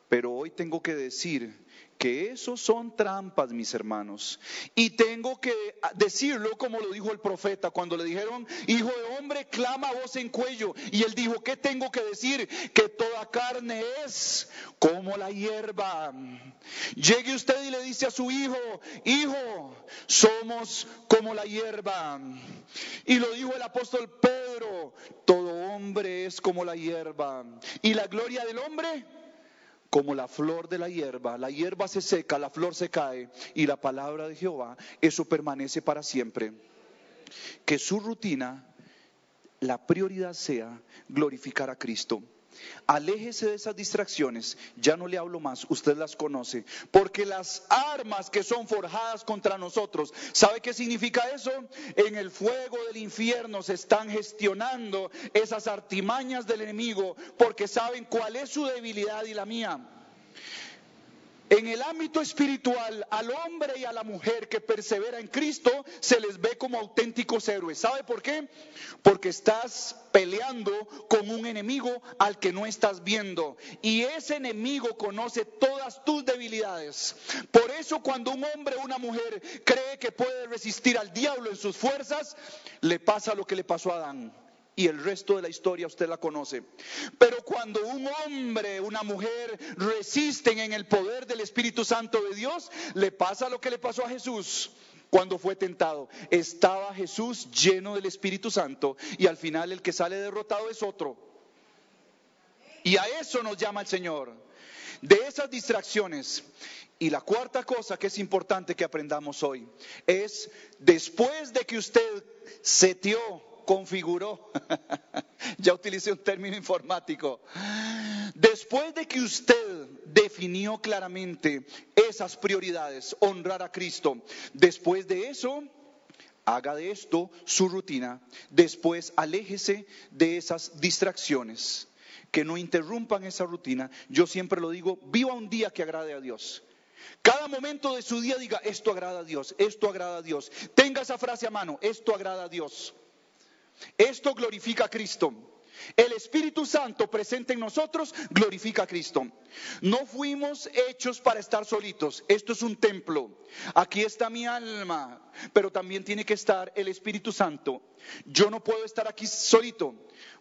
Pero hoy tengo que decir que esos son trampas, mis hermanos. Y tengo que decirlo como lo dijo el profeta cuando le dijeron, hijo de hombre, clama voz en cuello. Y él dijo, ¿qué tengo que decir? Que toda carne es como la hierba. Llegue usted y le dice a su hijo, hijo, somos como la hierba. Y lo dijo el apóstol Pedro, todo hombre es como la hierba. ¿Y la gloria del hombre? Como la flor de la hierba, la hierba se seca, la flor se cae y la palabra de Jehová, eso permanece para siempre. Que su rutina, la prioridad sea glorificar a Cristo. Aléjese de esas distracciones, ya no le hablo más, usted las conoce, porque las armas que son forjadas contra nosotros, ¿sabe qué significa eso? En el fuego del infierno se están gestionando esas artimañas del enemigo, porque saben cuál es su debilidad y la mía. En el ámbito espiritual, al hombre y a la mujer que persevera en Cristo se les ve como auténticos héroes. ¿Sabe por qué? Porque estás peleando con un enemigo al que no estás viendo. Y ese enemigo conoce todas tus debilidades. Por eso cuando un hombre o una mujer cree que puede resistir al diablo en sus fuerzas, le pasa lo que le pasó a Adán y el resto de la historia usted la conoce. Pero cuando un hombre, una mujer resisten en el poder del Espíritu Santo de Dios, le pasa lo que le pasó a Jesús cuando fue tentado. Estaba Jesús lleno del Espíritu Santo y al final el que sale derrotado es otro. Y a eso nos llama el Señor. De esas distracciones. Y la cuarta cosa que es importante que aprendamos hoy es, después de que usted seteó configuró. ya utilicé un término informático. Después de que usted definió claramente esas prioridades, honrar a Cristo, después de eso, haga de esto su rutina. Después, aléjese de esas distracciones que no interrumpan esa rutina. Yo siempre lo digo, viva un día que agrade a Dios. Cada momento de su día diga, esto agrada a Dios, esto agrada a Dios. Tenga esa frase a mano, esto agrada a Dios. Esto glorifica a Cristo. El Espíritu Santo presente en nosotros glorifica a Cristo. No fuimos hechos para estar solitos. Esto es un templo. Aquí está mi alma, pero también tiene que estar el Espíritu Santo. Yo no puedo estar aquí solito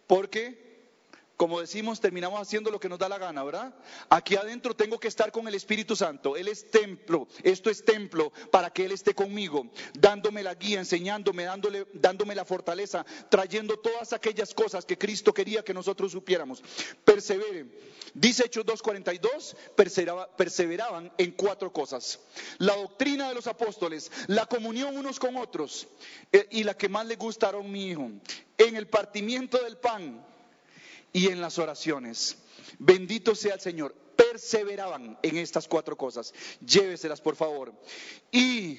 porque como decimos, terminamos haciendo lo que nos da la gana, ¿verdad? Aquí adentro tengo que estar con el Espíritu Santo. Él es templo, esto es templo para que Él esté conmigo, dándome la guía, enseñándome, dándole, dándome la fortaleza, trayendo todas aquellas cosas que Cristo quería que nosotros supiéramos. Persevere. Dice Hechos 2.42, perseveraban en cuatro cosas. La doctrina de los apóstoles, la comunión unos con otros eh, y la que más le gustaron mi hijo, en el partimiento del pan y en las oraciones. Bendito sea el Señor. Perseveraban en estas cuatro cosas. Lléveselas, por favor. Y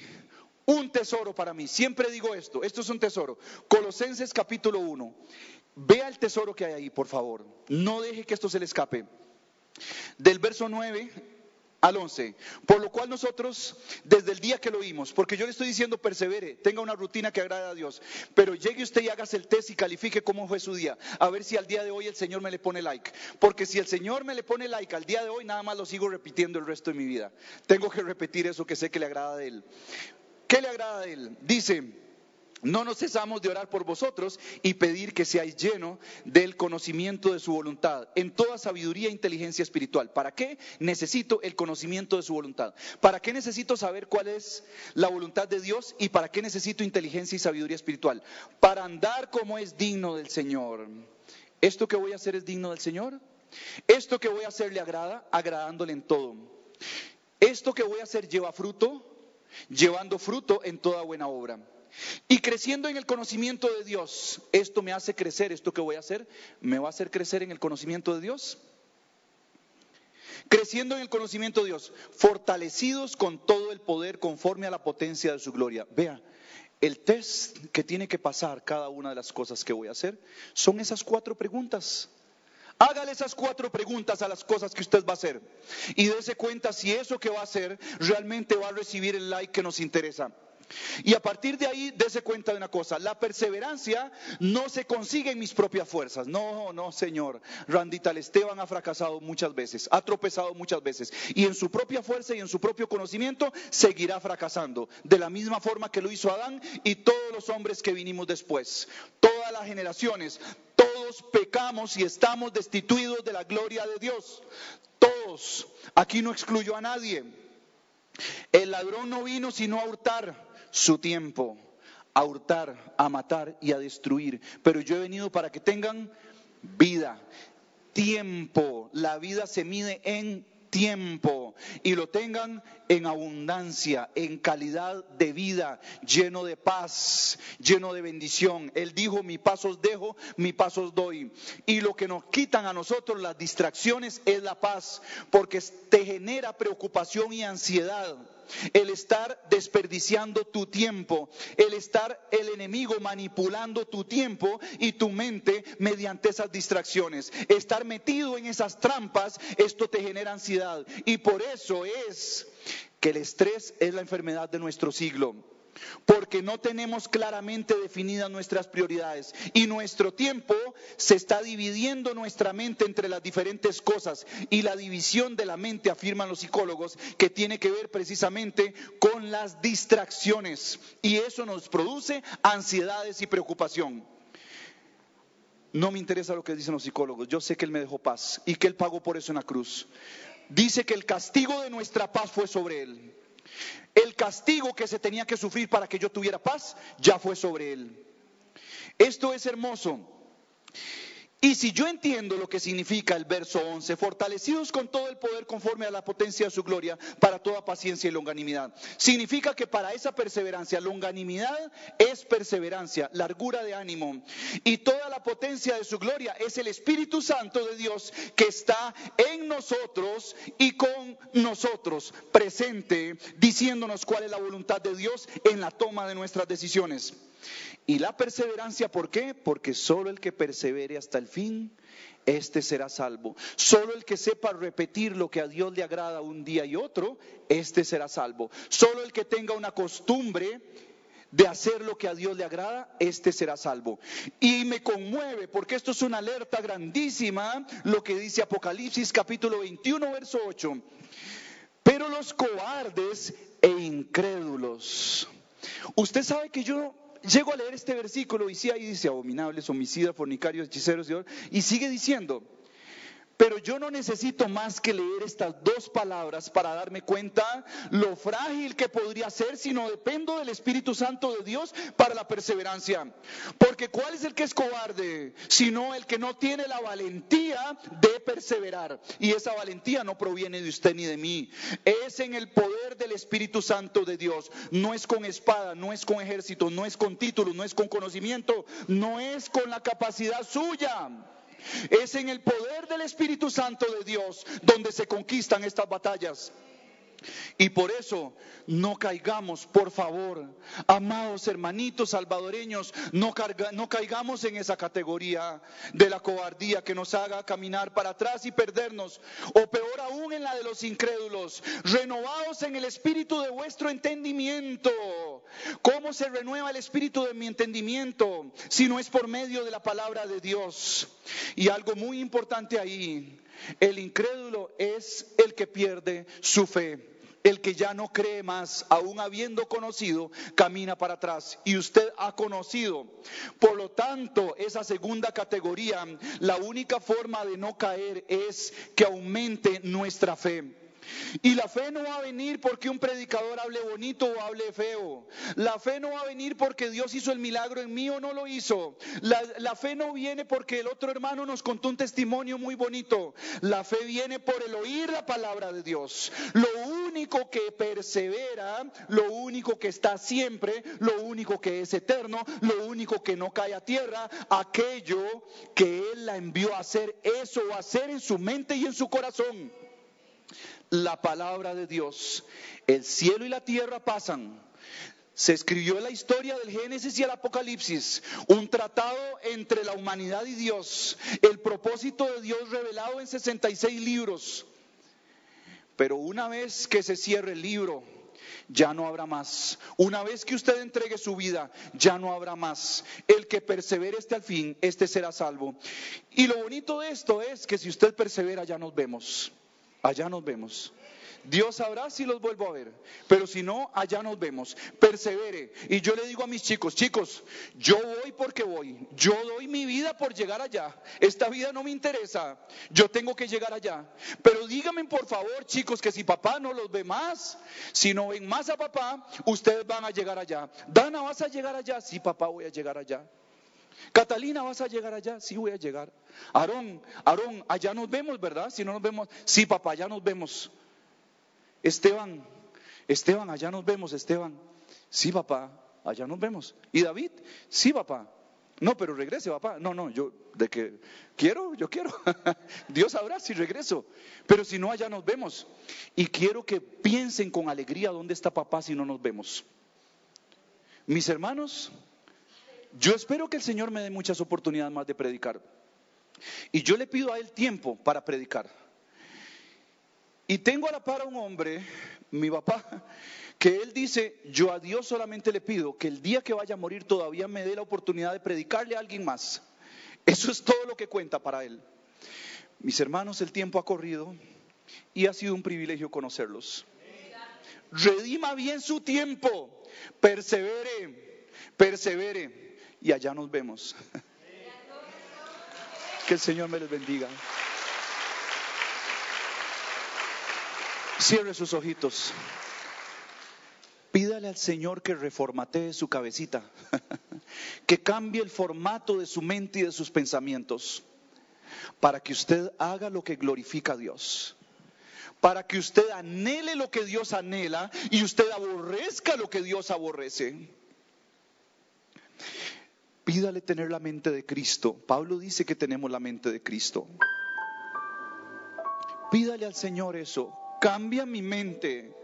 un tesoro para mí. Siempre digo esto. Esto es un tesoro. Colosenses capítulo 1. Vea el tesoro que hay ahí, por favor. No deje que esto se le escape. Del verso 9 al 11. Por lo cual nosotros, desde el día que lo oímos, porque yo le estoy diciendo persevere, tenga una rutina que agrade a Dios, pero llegue usted y hágase el test y califique cómo fue su día, a ver si al día de hoy el Señor me le pone like. Porque si el Señor me le pone like al día de hoy, nada más lo sigo repitiendo el resto de mi vida. Tengo que repetir eso que sé que le agrada a Él. ¿Qué le agrada a Él? Dice, no nos cesamos de orar por vosotros y pedir que seáis llenos del conocimiento de su voluntad, en toda sabiduría e inteligencia espiritual. ¿Para qué necesito el conocimiento de su voluntad? ¿Para qué necesito saber cuál es la voluntad de Dios y para qué necesito inteligencia y sabiduría espiritual? Para andar como es digno del Señor. ¿Esto que voy a hacer es digno del Señor? ¿Esto que voy a hacer le agrada? Agradándole en todo. ¿Esto que voy a hacer lleva fruto? Llevando fruto en toda buena obra. Y creciendo en el conocimiento de Dios, esto me hace crecer, esto que voy a hacer, me va a hacer crecer en el conocimiento de Dios. Creciendo en el conocimiento de Dios, fortalecidos con todo el poder conforme a la potencia de su gloria. Vea, el test que tiene que pasar cada una de las cosas que voy a hacer son esas cuatro preguntas. Hágale esas cuatro preguntas a las cosas que usted va a hacer y dése cuenta si eso que va a hacer realmente va a recibir el like que nos interesa. Y a partir de ahí, dése cuenta de una cosa, la perseverancia no se consigue en mis propias fuerzas. No, no, Señor. Randita Esteban ha fracasado muchas veces, ha tropezado muchas veces. Y en su propia fuerza y en su propio conocimiento seguirá fracasando. De la misma forma que lo hizo Adán y todos los hombres que vinimos después. Todas las generaciones, todos pecamos y estamos destituidos de la gloria de Dios. Todos. Aquí no excluyo a nadie. El ladrón no vino sino a hurtar su tiempo a hurtar, a matar y a destruir. Pero yo he venido para que tengan vida, tiempo. La vida se mide en tiempo y lo tengan en abundancia, en calidad de vida, lleno de paz, lleno de bendición. Él dijo, mi pasos dejo, mi pasos doy. Y lo que nos quitan a nosotros las distracciones es la paz, porque te genera preocupación y ansiedad el estar desperdiciando tu tiempo, el estar el enemigo manipulando tu tiempo y tu mente mediante esas distracciones. Estar metido en esas trampas, esto te genera ansiedad. Y por eso es que el estrés es la enfermedad de nuestro siglo porque no tenemos claramente definidas nuestras prioridades y nuestro tiempo se está dividiendo nuestra mente entre las diferentes cosas y la división de la mente, afirman los psicólogos, que tiene que ver precisamente con las distracciones y eso nos produce ansiedades y preocupación. No me interesa lo que dicen los psicólogos, yo sé que Él me dejó paz y que Él pagó por eso en la cruz. Dice que el castigo de nuestra paz fue sobre Él. El castigo que se tenía que sufrir para que yo tuviera paz ya fue sobre él. Esto es hermoso. Y si yo entiendo lo que significa el verso 11, fortalecidos con todo el poder conforme a la potencia de su gloria, para toda paciencia y longanimidad, significa que para esa perseverancia, longanimidad es perseverancia, largura de ánimo, y toda la potencia de su gloria es el Espíritu Santo de Dios que está en nosotros y con nosotros, presente, diciéndonos cuál es la voluntad de Dios en la toma de nuestras decisiones. Y la perseverancia, ¿por qué? Porque solo el que persevere hasta el fin, este será salvo. Solo el que sepa repetir lo que a Dios le agrada un día y otro, este será salvo. Solo el que tenga una costumbre de hacer lo que a Dios le agrada, este será salvo. Y me conmueve porque esto es una alerta grandísima, lo que dice Apocalipsis capítulo 21, verso 8. Pero los cobardes e incrédulos. Usted sabe que yo llego a leer este versículo y sí ahí dice abominables, homicidas, fornicarios, hechiceros, y sigue diciendo, pero yo no necesito más que leer estas dos palabras para darme cuenta lo frágil que podría ser si no dependo del Espíritu Santo de Dios para la perseverancia. Porque ¿cuál es el que es cobarde? Sino el que no tiene la valentía de perseverar. Y esa valentía no proviene de usted ni de mí. Es en el poder del Espíritu Santo de Dios. No es con espada, no es con ejército, no es con título, no es con conocimiento, no es con la capacidad suya. Es en el poder del Espíritu Santo de Dios donde se conquistan estas batallas. Y por eso no caigamos, por favor, amados hermanitos salvadoreños, no, no, caigamos en esa categoría de la cobardía que nos haga caminar para atrás y perdernos, o peor aún en la de los incrédulos, renovados en el espíritu de vuestro entendimiento. ¿Cómo se renueva el espíritu de mi entendimiento si no es por medio de la palabra de Dios? Y algo muy importante ahí, el incrédulo es el que pierde su fe. El que ya no cree más, aún habiendo conocido, camina para atrás. Y usted ha conocido. Por lo tanto, esa segunda categoría, la única forma de no caer es que aumente nuestra fe. Y la fe no va a venir porque un predicador hable bonito o hable feo. La fe no va a venir porque Dios hizo el milagro en mí o no lo hizo. La, fe no viene porque el otro hermano nos contó un testimonio muy bonito. La fe viene por el oír la palabra de Dios. Lo único que persevera, lo único que está siempre, lo único que es eterno, lo único que no cae a tierra, aquello que Él la envió a hacer, eso a hacer en su mente y en su corazón la palabra de Dios. El cielo y la tierra pasan. Se escribió la historia del Génesis y el Apocalipsis, un tratado entre la humanidad y Dios, el propósito de Dios revelado en 66 libros. Pero una vez que se cierre el libro, ya no habrá más. Una vez que usted entregue su vida, ya no habrá más. El que persevere hasta el fin, este será salvo. Y lo bonito de esto es que si usted persevera, ya nos vemos. Allá nos vemos. Dios sabrá si los vuelvo a ver, pero si no, allá nos vemos. Persevere. Y yo le digo a mis chicos, chicos, yo voy porque voy. Yo doy mi vida por llegar allá. Esta vida no me interesa. Yo tengo que llegar allá. Pero díganme por favor, chicos, que si papá no los ve más, si no ven más a papá, ustedes van a llegar allá. Dana, ¿vas a llegar allá? Sí, papá, voy a llegar allá. Catalina, ¿vas a llegar allá? Sí, voy a llegar. Aarón, Aarón, allá nos vemos, ¿verdad? Si no nos vemos, sí, papá, allá nos vemos. Esteban, Esteban, allá nos vemos, Esteban. Sí, papá, allá nos vemos. ¿Y David? Sí, papá. No, pero regrese, papá. No, no, yo de que quiero, yo quiero. Dios sabrá si regreso. Pero si no, allá nos vemos. Y quiero que piensen con alegría dónde está papá si no nos vemos. Mis hermanos, yo espero que el Señor me dé muchas oportunidades más de predicar. Y yo le pido a Él tiempo para predicar. Y tengo a la par a un hombre, mi papá, que él dice, yo a Dios solamente le pido que el día que vaya a morir todavía me dé la oportunidad de predicarle a alguien más. Eso es todo lo que cuenta para él. Mis hermanos, el tiempo ha corrido y ha sido un privilegio conocerlos. Redima bien su tiempo, persevere, persevere y allá nos vemos. Que el Señor me les bendiga. Cierre sus ojitos. Pídale al Señor que reformatee su cabecita, que cambie el formato de su mente y de sus pensamientos, para que usted haga lo que glorifica a Dios, para que usted anhele lo que Dios anhela y usted aborrezca lo que Dios aborrece. Pídale tener la mente de Cristo. Pablo dice que tenemos la mente de Cristo. Pídale al Señor eso. Cambia mi mente.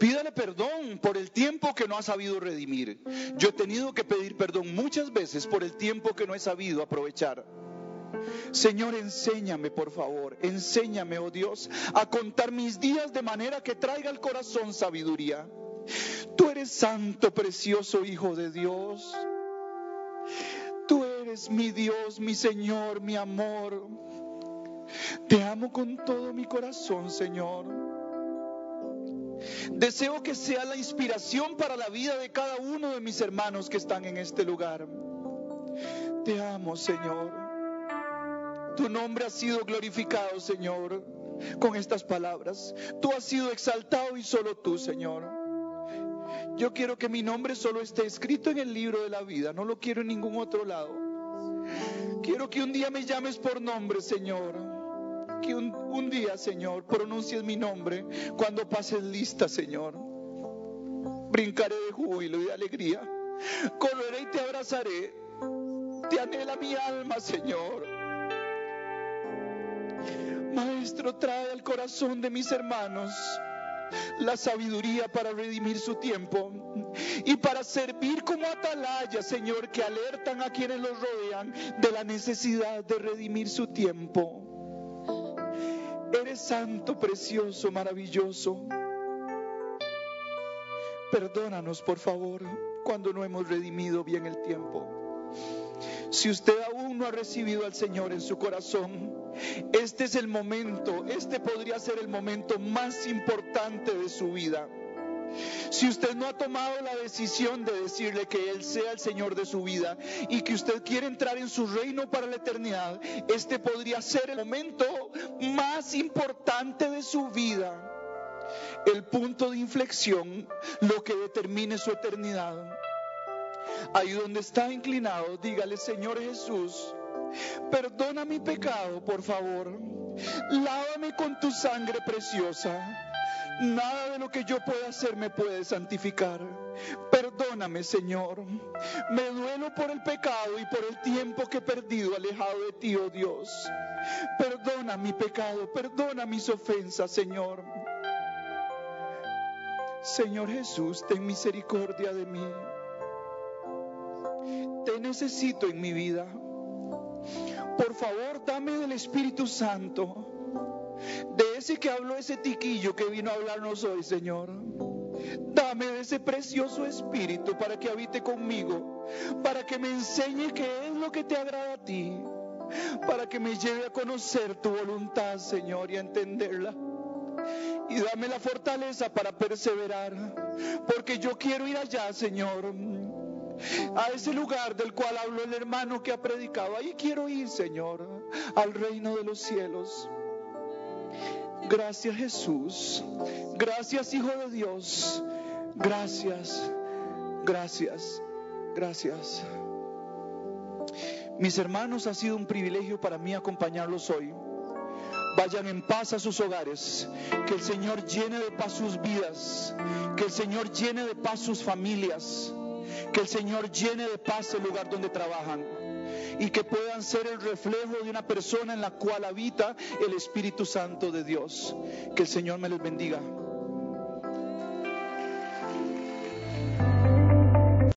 Pídale perdón por el tiempo que no ha sabido redimir. Yo he tenido que pedir perdón muchas veces por el tiempo que no he sabido aprovechar. Señor, enséñame, por favor, enséñame, oh Dios, a contar mis días de manera que traiga al corazón sabiduría. Tú eres santo, precioso Hijo de Dios. Tú eres mi Dios, mi Señor, mi amor. Te amo con todo mi corazón, Señor. Deseo que sea la inspiración para la vida de cada uno de mis hermanos que están en este lugar. Te amo, Señor. Tu nombre ha sido glorificado, Señor, con estas palabras. Tú has sido exaltado y solo tú, Señor. Yo quiero que mi nombre solo esté escrito en el libro de la vida, no lo quiero en ningún otro lado. Quiero que un día me llames por nombre, Señor que un, día, Señor, pronuncies mi nombre cuando pases lista, Señor. Brincaré de júbilo y de alegría. Correré y te abrazaré. Te anhela mi alma, Señor. Maestro, trae al corazón de mis hermanos la sabiduría para redimir su tiempo y para servir como atalaya, Señor, que alertan a quienes los rodean de la necesidad de redimir su tiempo. Eres santo, precioso, maravilloso. Perdónanos, por favor, cuando no hemos redimido bien el tiempo. Si usted aún no ha recibido al Señor en su corazón, este es el momento, este podría ser el momento más importante de su vida. Si usted no ha tomado la decisión de decirle que Él sea el Señor de su vida y que usted quiere entrar en su reino para la eternidad, este podría ser el momento más importante de su vida. El punto de inflexión, lo que determine su eternidad. Ahí donde está inclinado, dígale, Señor Jesús, perdona mi pecado, por favor. Lávame con tu sangre preciosa. Nada de lo que yo pueda hacer me puede santificar. Perdóname, Señor. Me duelo por el pecado y por el tiempo que he perdido alejado de ti, oh Dios. Perdona mi pecado, perdona mis ofensas, Señor. Señor Jesús, ten misericordia de mí. Te necesito en mi vida. Por favor, dame del Espíritu Santo de ese que habló ese tiquillo que vino a hablarnos hoy, Señor. Dame de ese precioso espíritu para que habite conmigo, para que me enseñe qué es lo que te agrada a ti, para que me lleve a conocer tu voluntad, Señor, y a entenderla. Y dame la fortaleza para perseverar, porque yo quiero ir allá, Señor, a ese lugar del cual habló el hermano que ha predicado. Ahí quiero ir, Señor, al reino de los cielos. Gracias Jesús. Gracias Hijo de Dios. Gracias. Gracias. Gracias. Mis hermanos, ha sido un privilegio para mí acompañarlos hoy. Vayan en paz a sus hogares. Que el Señor llene de paz sus vidas. Que el Señor llene de paz sus familias. Que el Señor llene de paz el lugar donde trabajan y que puedan ser el reflejo de una persona en la cual habita el Espíritu Santo de Dios. Que el Señor me les bendiga.